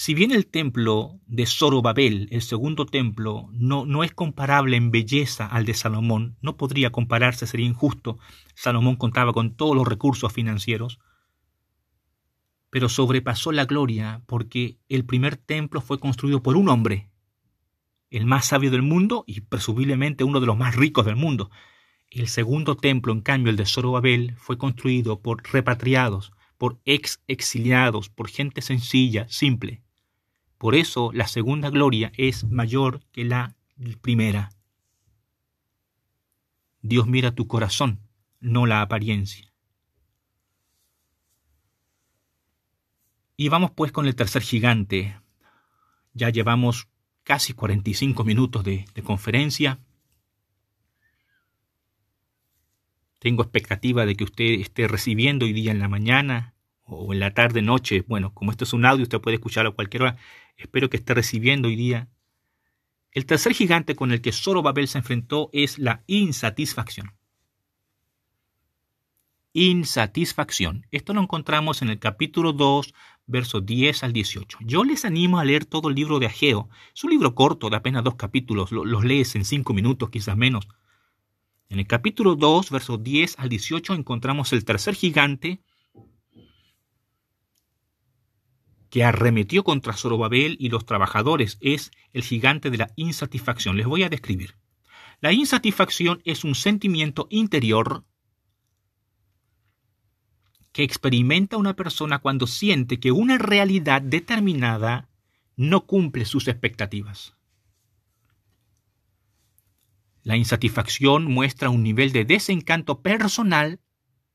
Si bien el templo de Zorobabel, el segundo templo, no, no es comparable en belleza al de Salomón, no podría compararse, sería injusto. Salomón contaba con todos los recursos financieros, pero sobrepasó la gloria porque el primer templo fue construido por un hombre, el más sabio del mundo y presumiblemente uno de los más ricos del mundo. El segundo templo, en cambio, el de Zorobabel, fue construido por repatriados, por ex exiliados, por gente sencilla, simple. Por eso la segunda gloria es mayor que la primera. Dios mira tu corazón, no la apariencia. Y vamos pues con el tercer gigante. Ya llevamos casi 45 minutos de, de conferencia. Tengo expectativa de que usted esté recibiendo hoy día en la mañana o en la tarde, noche. Bueno, como esto es un audio, usted puede escucharlo a cualquier hora espero que esté recibiendo hoy día. El tercer gigante con el que Babel se enfrentó es la insatisfacción. Insatisfacción. Esto lo encontramos en el capítulo 2, versos 10 al 18. Yo les animo a leer todo el libro de Ageo. Es un libro corto, de apenas dos capítulos. Los lees en cinco minutos, quizás menos. En el capítulo 2, versos 10 al 18, encontramos el tercer gigante que arremetió contra Zorobabel y los trabajadores. Es el gigante de la insatisfacción. Les voy a describir. La insatisfacción es un sentimiento interior que experimenta una persona cuando siente que una realidad determinada no cumple sus expectativas. La insatisfacción muestra un nivel de desencanto personal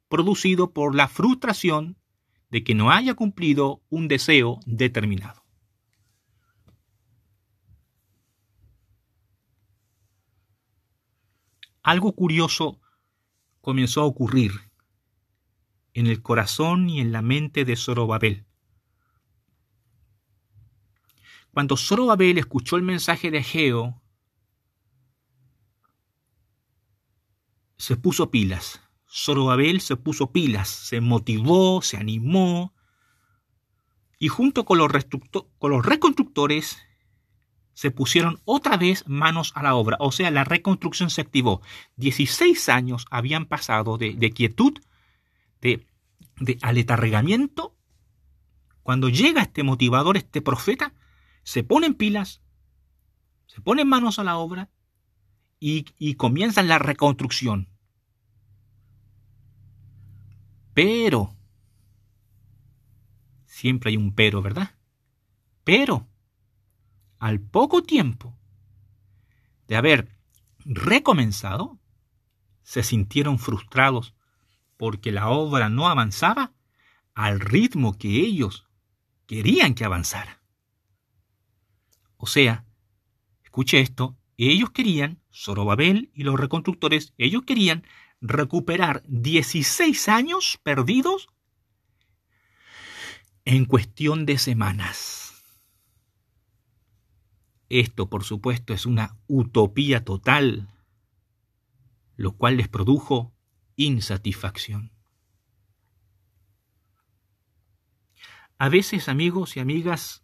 producido por la frustración de que no haya cumplido un deseo determinado. Algo curioso comenzó a ocurrir en el corazón y en la mente de Zorobabel. Cuando Zorobabel escuchó el mensaje de Ageo, se puso pilas. Zorobabel se puso pilas, se motivó, se animó, y junto con los, con los reconstructores se pusieron otra vez manos a la obra, o sea, la reconstrucción se activó. 16 años habían pasado de, quietud, de, de aletargamiento. Cuando llega este motivador, este profeta, se ponen pilas, se ponen manos a la obra y, y comienzan la reconstrucción. Pero, siempre hay un pero, ¿verdad? Pero, al poco tiempo de haber recomenzado, se sintieron frustrados porque la obra no avanzaba al ritmo que ellos querían que avanzara. O sea, escuche esto, ellos querían, Zorobabel y los reconstructores, ellos querían recuperar 16 años perdidos en cuestión de semanas. Esto, por supuesto, es una utopía total, lo cual les produjo insatisfacción. A veces, amigos y amigas,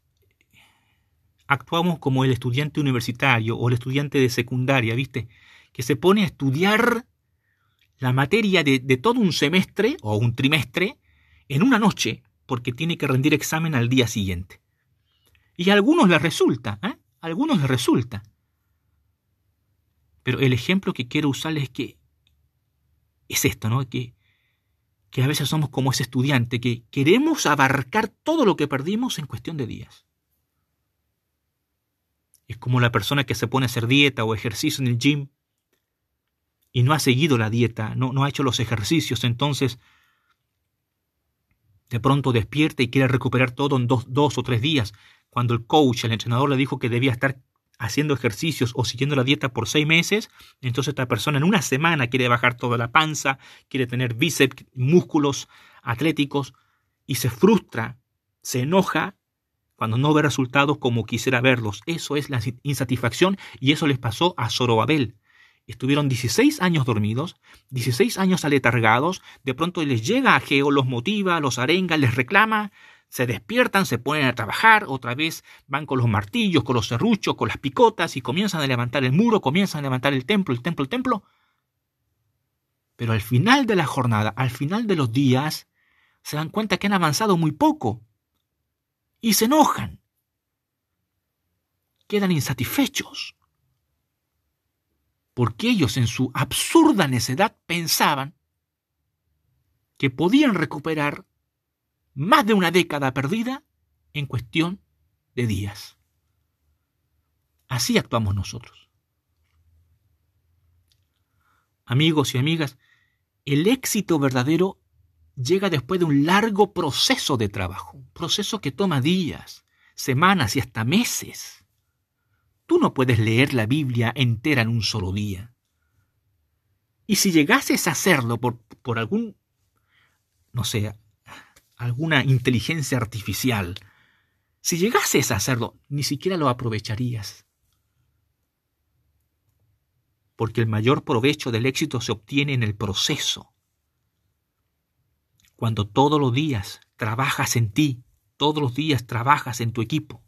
actuamos como el estudiante universitario o el estudiante de secundaria, ¿viste? Que se pone a estudiar la materia de, todo un semestre o un trimestre en una noche porque tiene que rendir examen al día siguiente. Y a algunos les resulta, ¿eh? A algunos les resulta. Pero el ejemplo que quiero usarles es que es esto, ¿no? Que, que a veces somos como ese estudiante, que queremos abarcar todo lo que perdimos en cuestión de días. Es como la persona que se pone a hacer dieta o ejercicio en el gym y no ha seguido la dieta, no, no ha hecho los ejercicios, entonces de pronto despierta y quiere recuperar todo en dos, dos o tres días, cuando el coach, el entrenador le dijo que debía estar haciendo ejercicios o siguiendo la dieta por seis meses, entonces esta persona en una semana quiere bajar toda la panza, quiere tener bíceps, músculos atléticos y se frustra, se enoja cuando no ve resultados como quisiera verlos. Eso es la insatisfacción y eso les pasó a Zorobabel. Estuvieron 16 años dormidos, 16 años aletargados, de pronto les llega a Geo, los motiva, los arenga, les reclama, se despiertan, se ponen a trabajar, otra vez van con los martillos, con los serruchos, con las picotas y comienzan a levantar el muro, comienzan a levantar el templo, el templo, el templo. Pero al final de la jornada, al final de los días, se dan cuenta que han avanzado muy poco y se enojan. Quedan insatisfechos. Porque ellos en su absurda necedad pensaban que podían recuperar más de una década perdida en cuestión de días. Así actuamos nosotros. Amigos y amigas, el éxito verdadero llega después de un largo proceso de trabajo, un proceso que toma días, semanas y hasta meses. Tú no puedes leer la Biblia entera en un solo día. Y si llegases a hacerlo por, por algún, no sé, alguna inteligencia artificial, si llegases a hacerlo, ni siquiera lo aprovecharías. Porque el mayor provecho del éxito se obtiene en el proceso. Cuando todos los días trabajas en ti, todos los días trabajas en tu equipo.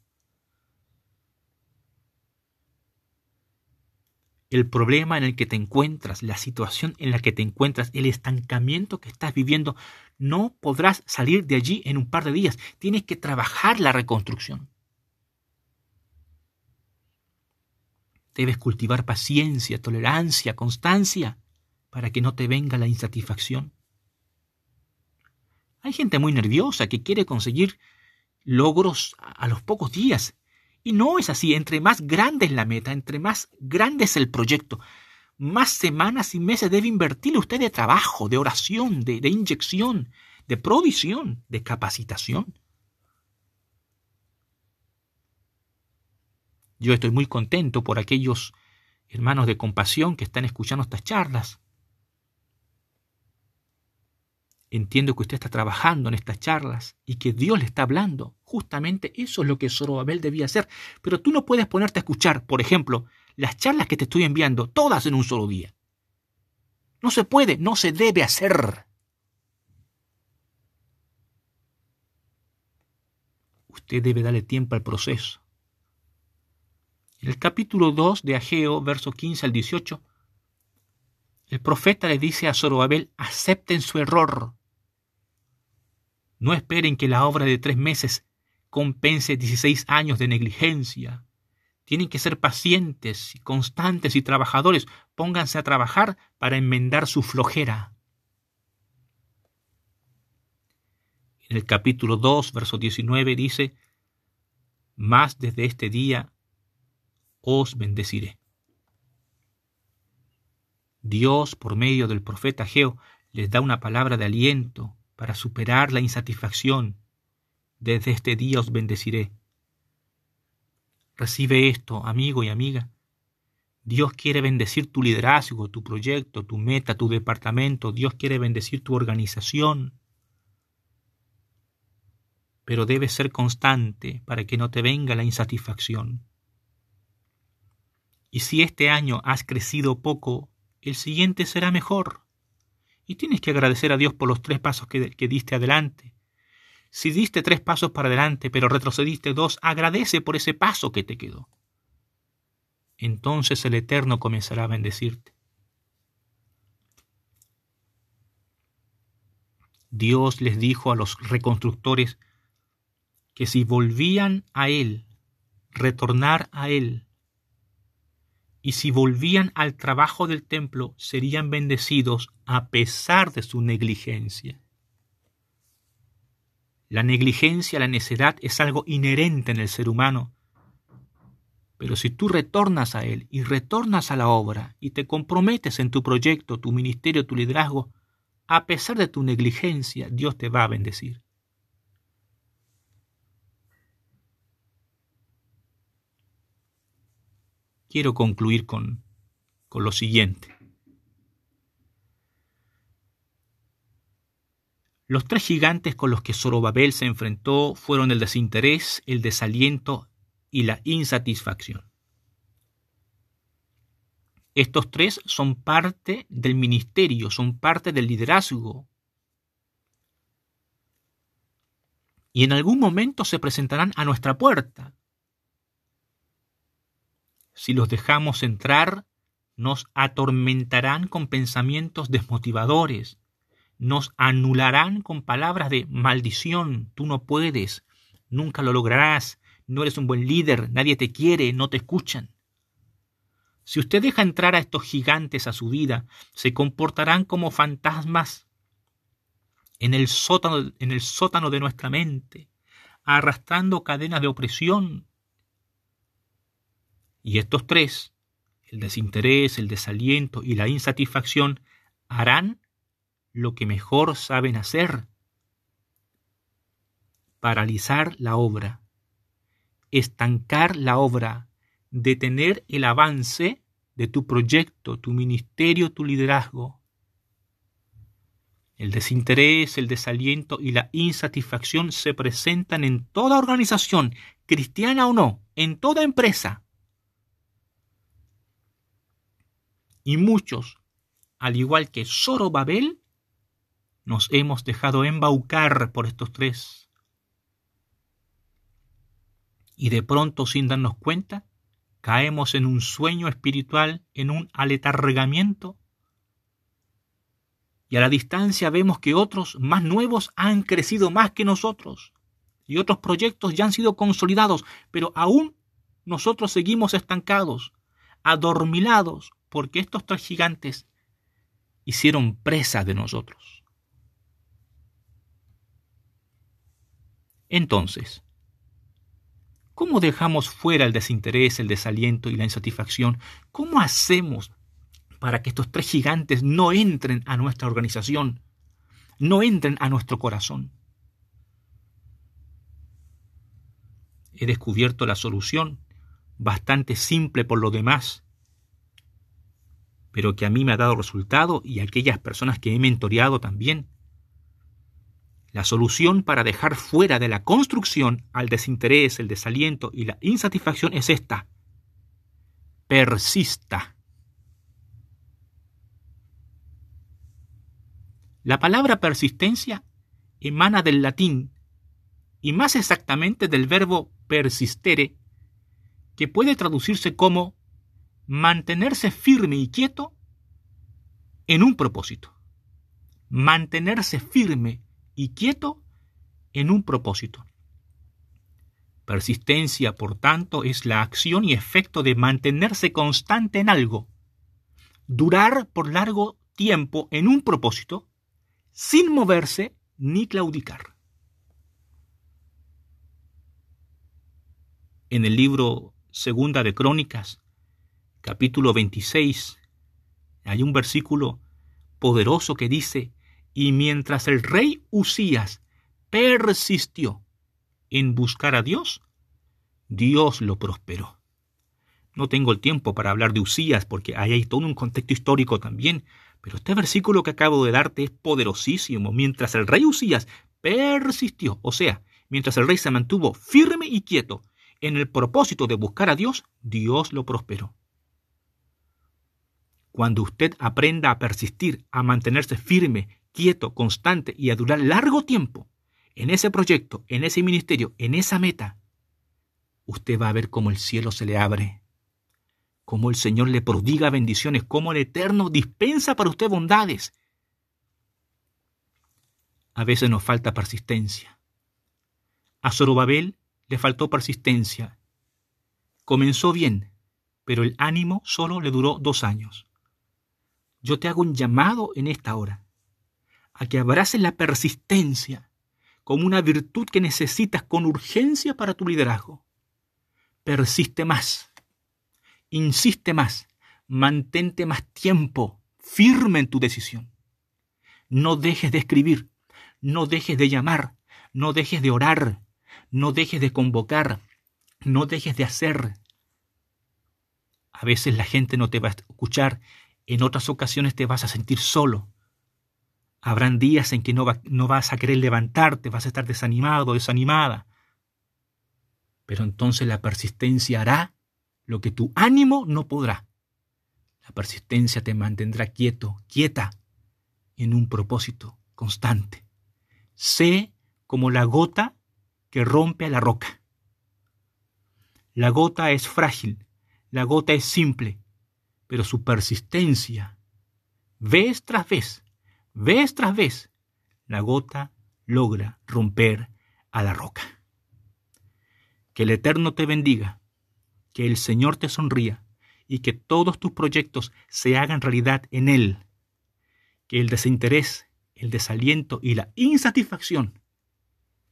El problema en el que te encuentras, la situación en la que te encuentras, el estancamiento que estás viviendo, no podrás salir de allí en un par de días. Tienes que trabajar la reconstrucción. Debes cultivar paciencia, tolerancia, constancia, para que no te venga la insatisfacción. Hay gente muy nerviosa que quiere conseguir logros a los pocos días y no es así. Entre más grande es la meta, entre más grande es el proyecto, más semanas y meses debe invertir usted de trabajo, de oración, de, de inyección, de provisión, de capacitación. Yo estoy muy contento por aquellos hermanos de compasión que están escuchando estas charlas. Entiendo que usted está trabajando en estas charlas y que Dios le está hablando. Justamente eso es lo que Zorobabel debía hacer. Pero tú no puedes ponerte a escuchar, por ejemplo, las charlas que te estoy enviando, todas en un solo día. No se puede, no se debe hacer. Usted debe darle tiempo al proceso. En el capítulo 2 de Ageo, versos 15 al 18, el profeta le dice a Zorobabel, acepten su error, no esperen que la obra de tres meses compense 16 años de negligencia. Tienen que ser pacientes constantes y trabajadores. Pónganse a trabajar para enmendar su flojera. En el capítulo 2, verso 19 dice, Más desde este día os bendeciré. Dios, por medio del profeta Geo, les da una palabra de aliento, para superar la insatisfacción. Desde este día os bendeciré. Recibe esto, amigo y amiga. Dios quiere bendecir tu liderazgo, tu proyecto, tu meta, tu departamento. Dios quiere bendecir tu organización. Pero debes ser constante para que no te venga la insatisfacción. Y si este año has crecido poco, el siguiente será mejor. Y tienes que agradecer a Dios por los tres pasos que, diste adelante. Si diste tres pasos para adelante, pero retrocediste dos, agradece por ese paso que te quedó. Entonces el Eterno comenzará a bendecirte. Dios les dijo a los reconstructores que si volvían a Él, retornar a Él, y si volvían al trabajo del templo serían bendecidos a pesar de su negligencia. La negligencia, la necedad es algo inherente en el ser humano. Pero si tú retornas a Él y retornas a la obra y te comprometes en tu proyecto, tu ministerio, tu liderazgo, a pesar de tu negligencia, Dios te va a bendecir. Quiero concluir con, con lo siguiente. Los tres gigantes con los que Zorobabel se enfrentó fueron el desinterés, el desaliento y la insatisfacción. Estos tres son parte del ministerio, son parte del liderazgo. Y en algún momento se presentarán a nuestra puerta. Si los dejamos entrar, nos atormentarán con pensamientos desmotivadores, nos anularán con palabras de maldición, tú no puedes, nunca lo lograrás, no eres un buen líder, nadie te quiere, no te escuchan. Si usted deja entrar a estos gigantes a su vida, se comportarán como fantasmas en el sótano, de nuestra mente, arrastrando cadenas de opresión, y estos tres, el desinterés, el desaliento y la insatisfacción, harán lo que mejor saben hacer. Paralizar la obra, estancar la obra, detener el avance de tu proyecto, tu ministerio, tu liderazgo. El desinterés, el desaliento y la insatisfacción se presentan en toda organización, cristiana o no, en toda empresa. Y muchos, al igual que Zorobabel, nos hemos dejado embaucar por estos tres. Y de pronto, sin darnos cuenta, caemos en un sueño espiritual, en un aletargamiento. Y a la distancia vemos que otros más nuevos han crecido más que nosotros y otros proyectos ya han sido consolidados, pero aún nosotros seguimos estancados, adormilados, porque estos tres gigantes hicieron presa de nosotros. Entonces, ¿cómo dejamos fuera el desinterés, el desaliento y la insatisfacción? ¿Cómo hacemos para que estos tres gigantes no entren a nuestra organización, no entren a nuestro corazón? He descubierto la solución, bastante simple por lo demás, pero que a mí me ha dado resultado y a aquellas personas que he mentoreado también. La solución para dejar fuera de la construcción al desinterés, el desaliento y la insatisfacción es esta. Persista. La palabra persistencia emana del latín y más exactamente del verbo persistere, que puede traducirse como mantenerse firme y quieto en un propósito. Mantenerse firme y quieto en un propósito. Persistencia, por tanto, es la acción y efecto de mantenerse constante en algo, durar por largo tiempo en un propósito, sin moverse ni claudicar. En el libro Segunda de Crónicas, capítulo 26, hay un versículo poderoso que dice, y mientras el rey Usías persistió en buscar a Dios, Dios lo prosperó. No tengo el tiempo para hablar de Usías porque ahí hay todo un contexto histórico también, pero este versículo que acabo de darte es poderosísimo. Mientras el rey Usías persistió, o sea, mientras el rey se mantuvo firme y quieto en el propósito de buscar a Dios, Dios lo prosperó. Cuando usted aprenda a persistir, a mantenerse firme, quieto, constante y a durar largo tiempo en ese proyecto, en ese ministerio, en esa meta, usted va a ver cómo el cielo se le abre, cómo el Señor le prodiga bendiciones, cómo el Eterno dispensa para usted bondades. A veces nos falta persistencia. A Zorobabel le faltó persistencia. Comenzó bien, pero el ánimo solo le duró dos años. Yo te hago un llamado en esta hora a que abraces la persistencia como una virtud que necesitas con urgencia para tu liderazgo. Persiste más, insiste más, mantente más tiempo firme en tu decisión. No dejes de escribir, no dejes de llamar, no dejes de orar, no dejes de convocar, no dejes de hacer. A veces la gente no te va a escuchar, en otras ocasiones te vas a sentir solo. Habrán días en que no, vas a querer levantarte, vas a estar desanimado, desanimada. Pero entonces la persistencia hará lo que tu ánimo no podrá. La persistencia te mantendrá quieto, quieta, en un propósito constante. Sé como la gota que rompe a la roca. La gota es frágil, la gota es simple, pero su persistencia, vez tras vez, vez tras vez, la gota logra romper a la roca. Que el Eterno te bendiga, que el Señor te sonría y que todos tus proyectos se hagan realidad en Él. Que el desinterés, el desaliento y la insatisfacción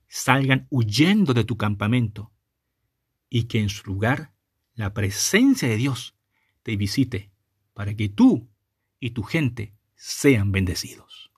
salgan huyendo de tu campamento y que en su lugar la presencia de Dios te visite para que tú y tu gente sean bendecidos.